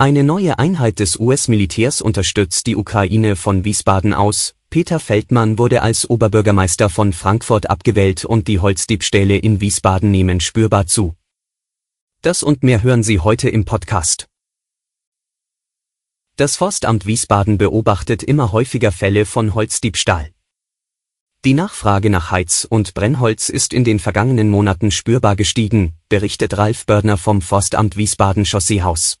Eine neue Einheit des US-Militärs unterstützt die Ukraine von Wiesbaden aus. Peter Feldmann wurde als Oberbürgermeister von Frankfurt abgewählt und die Holzdiebstähle in Wiesbaden nehmen spürbar zu. Das und mehr hören Sie heute im Podcast. Das Forstamt Wiesbaden beobachtet immer häufiger Fälle von Holzdiebstahl. Die Nachfrage nach Heiz- und Brennholz ist in den vergangenen Monaten spürbar gestiegen, berichtet Ralf Bördner vom Forstamt Wiesbaden Chausseehaus.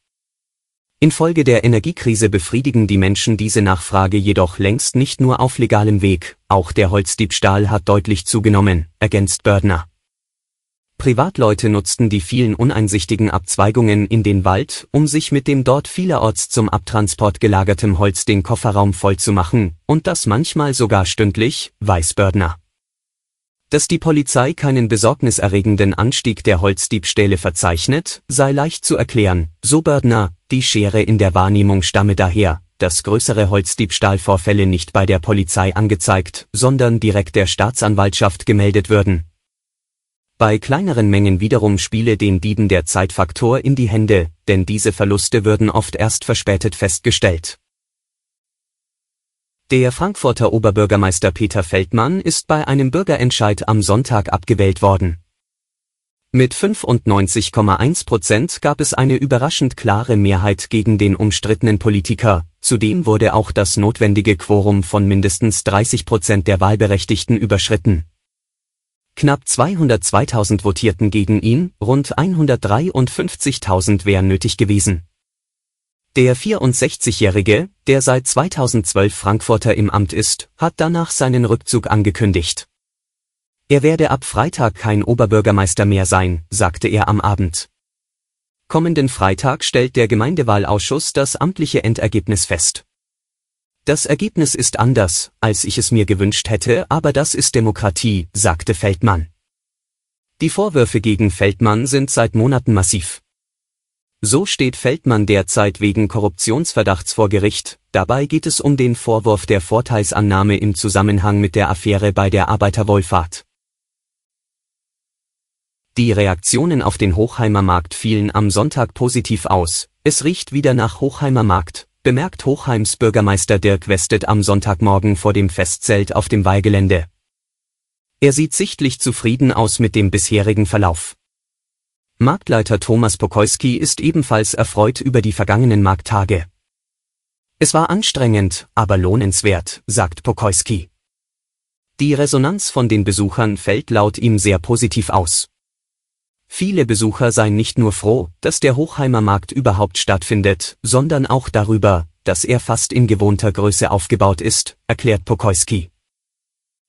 Infolge der Energiekrise befriedigen die Menschen diese Nachfrage jedoch längst nicht nur auf legalem Weg, auch der Holzdiebstahl hat deutlich zugenommen, ergänzt Bördner. Privatleute nutzten die vielen uneinsichtigen Abzweigungen in den Wald, um sich mit dem dort vielerorts zum Abtransport gelagertem Holz den Kofferraum vollzumachen, und das manchmal sogar stündlich, weiß Bördner. Dass die Polizei keinen besorgniserregenden Anstieg der Holzdiebstähle verzeichnet, sei leicht zu erklären, so Bördner, die Schere in der Wahrnehmung stamme daher, dass größere Holzdiebstahlvorfälle nicht bei der Polizei angezeigt, sondern direkt der Staatsanwaltschaft gemeldet würden. Bei kleineren Mengen wiederum spiele den Dieben der Zeitfaktor in die Hände, denn diese Verluste würden oft erst verspätet festgestellt. Der Frankfurter Oberbürgermeister Peter Feldmann ist bei einem Bürgerentscheid am Sonntag abgewählt worden. Mit 95,1 Prozent gab es eine überraschend klare Mehrheit gegen den umstrittenen Politiker, zudem wurde auch das notwendige Quorum von mindestens 30 Prozent der Wahlberechtigten überschritten. Knapp 202.000 votierten gegen ihn, rund 153.000 wären nötig gewesen. Der 64-Jährige, der seit 2012 Frankfurter im Amt ist, hat danach seinen Rückzug angekündigt. Er werde ab Freitag kein Oberbürgermeister mehr sein, sagte er am Abend. Kommenden Freitag stellt der Gemeindewahlausschuss das amtliche Endergebnis fest. Das Ergebnis ist anders, als ich es mir gewünscht hätte, aber das ist Demokratie, sagte Feldmann. Die Vorwürfe gegen Feldmann sind seit Monaten massiv. So steht Feldmann derzeit wegen Korruptionsverdachts vor Gericht, dabei geht es um den Vorwurf der Vorteilsannahme im Zusammenhang mit der Affäre bei der Arbeiterwohlfahrt. Die Reaktionen auf den Hochheimer Markt fielen am Sonntag positiv aus, es riecht wieder nach Hochheimer Markt, bemerkt Hochheims Bürgermeister Dirk Westet am Sonntagmorgen vor dem Festzelt auf dem Weihgelände. Er sieht sichtlich zufrieden aus mit dem bisherigen Verlauf. Marktleiter Thomas Pokoyski ist ebenfalls erfreut über die vergangenen Markttage. Es war anstrengend, aber lohnenswert, sagt Pokoyski. Die Resonanz von den Besuchern fällt laut ihm sehr positiv aus. Viele Besucher seien nicht nur froh, dass der Hochheimer Markt überhaupt stattfindet, sondern auch darüber, dass er fast in gewohnter Größe aufgebaut ist, erklärt Pokoyski.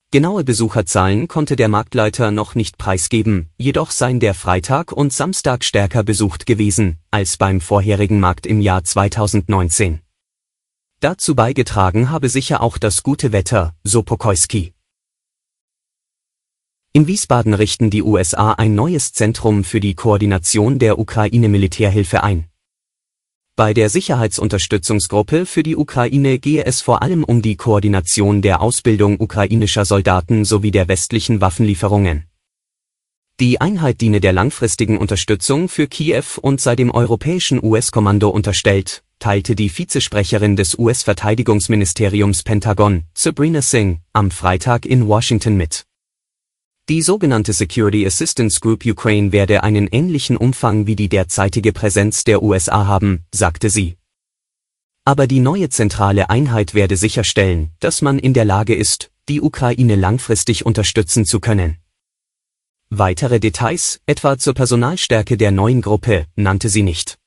Genaue Besucherzahlen konnte der Marktleiter noch nicht preisgeben, jedoch seien der Freitag und Samstag stärker besucht gewesen als beim vorherigen Markt im Jahr 2019. Dazu beigetragen habe sicher auch das gute Wetter, so Pokoyski. In Wiesbaden richten die USA ein neues Zentrum für die Koordination der Ukraine-Militärhilfe ein. Bei der Sicherheitsunterstützungsgruppe für die Ukraine gehe es vor allem um die Koordination der Ausbildung ukrainischer Soldaten sowie der westlichen Waffenlieferungen. Die Einheit diene der langfristigen Unterstützung für Kiew und sei dem europäischen US-Kommando unterstellt, teilte die Vizesprecherin des US-Verteidigungsministeriums Pentagon, Sabrina Singh, am Freitag in Washington mit die sogenannte Security Assistance Group Ukraine werde einen ähnlichen Umfang wie die derzeitige Präsenz der USA haben, sagte sie. Aber die neue zentrale Einheit werde sicherstellen, dass man in der Lage ist, die Ukraine langfristig unterstützen zu können. Weitere Details, etwa zur Personalstärke der neuen Gruppe, nannte sie nicht.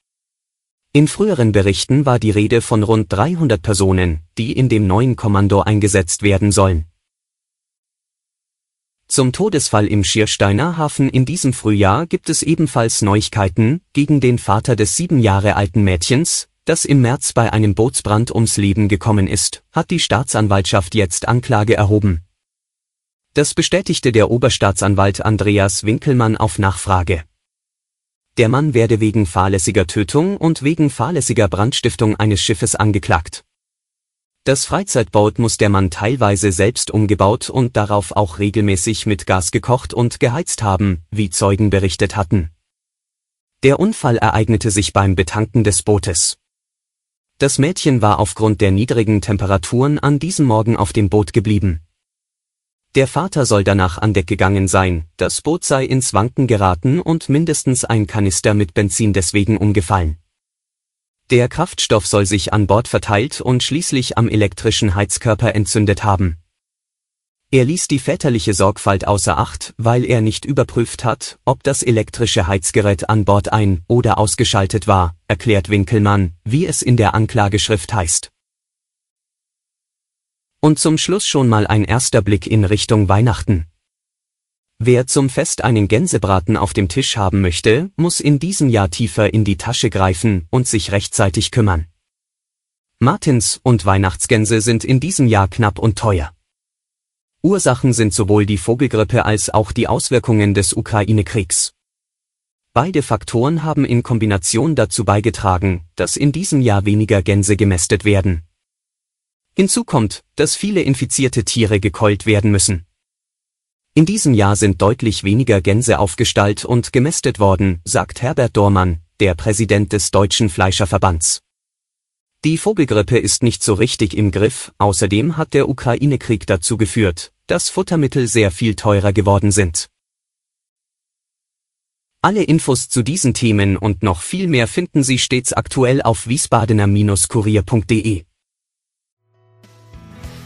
In früheren Berichten war die Rede von rund 300 Personen, die in dem neuen Kommando eingesetzt werden sollen. Zum Todesfall im Schiersteiner Hafen in diesem Frühjahr gibt es ebenfalls Neuigkeiten, gegen den Vater des sieben Jahre alten Mädchens, das im März bei einem Bootsbrand ums Leben gekommen ist, hat die Staatsanwaltschaft jetzt Anklage erhoben. Das bestätigte der Oberstaatsanwalt Andreas Winkelmann auf Nachfrage. Der Mann werde wegen fahrlässiger Tötung und wegen fahrlässiger Brandstiftung eines Schiffes angeklagt. Das Freizeitboot muss der Mann teilweise selbst umgebaut und darauf auch regelmäßig mit Gas gekocht und geheizt haben, wie Zeugen berichtet hatten. Der Unfall ereignete sich beim Betanken des Bootes. Das Mädchen war aufgrund der niedrigen Temperaturen an diesem Morgen auf dem Boot geblieben. Der Vater soll danach an Deck gegangen sein, das Boot sei ins Wanken geraten und mindestens ein Kanister mit Benzin deswegen umgefallen. Der Kraftstoff soll sich an Bord verteilt und schließlich am elektrischen Heizkörper entzündet haben. Er ließ die väterliche Sorgfalt außer Acht, weil er nicht überprüft hat, ob das elektrische Heizgerät an Bord ein- oder ausgeschaltet war, erklärt Winkelmann, wie es in der Anklageschrift heißt. Und zum Schluss schon mal ein erster Blick in Richtung Weihnachten. Wer zum Fest einen Gänsebraten auf dem Tisch haben möchte, muss in diesem Jahr tiefer in die Tasche greifen und sich rechtzeitig kümmern. Martins und Weihnachtsgänse sind in diesem Jahr knapp und teuer. Ursachen sind sowohl die Vogelgrippe als auch die Auswirkungen des Ukraine-Kriegs. Beide Faktoren haben in Kombination dazu beigetragen, dass in diesem Jahr weniger Gänse gemästet werden. Hinzu kommt, dass viele infizierte Tiere gekeult werden müssen. In diesem Jahr sind deutlich weniger Gänse aufgestallt und gemästet worden, sagt Herbert Dormann, der Präsident des Deutschen Fleischerverbands. Die Vogelgrippe ist nicht so richtig im Griff, außerdem hat der Ukraine-Krieg dazu geführt, dass Futtermittel sehr viel teurer geworden sind. Alle Infos zu diesen Themen und noch viel mehr finden Sie stets aktuell auf wiesbadener-kurier.de.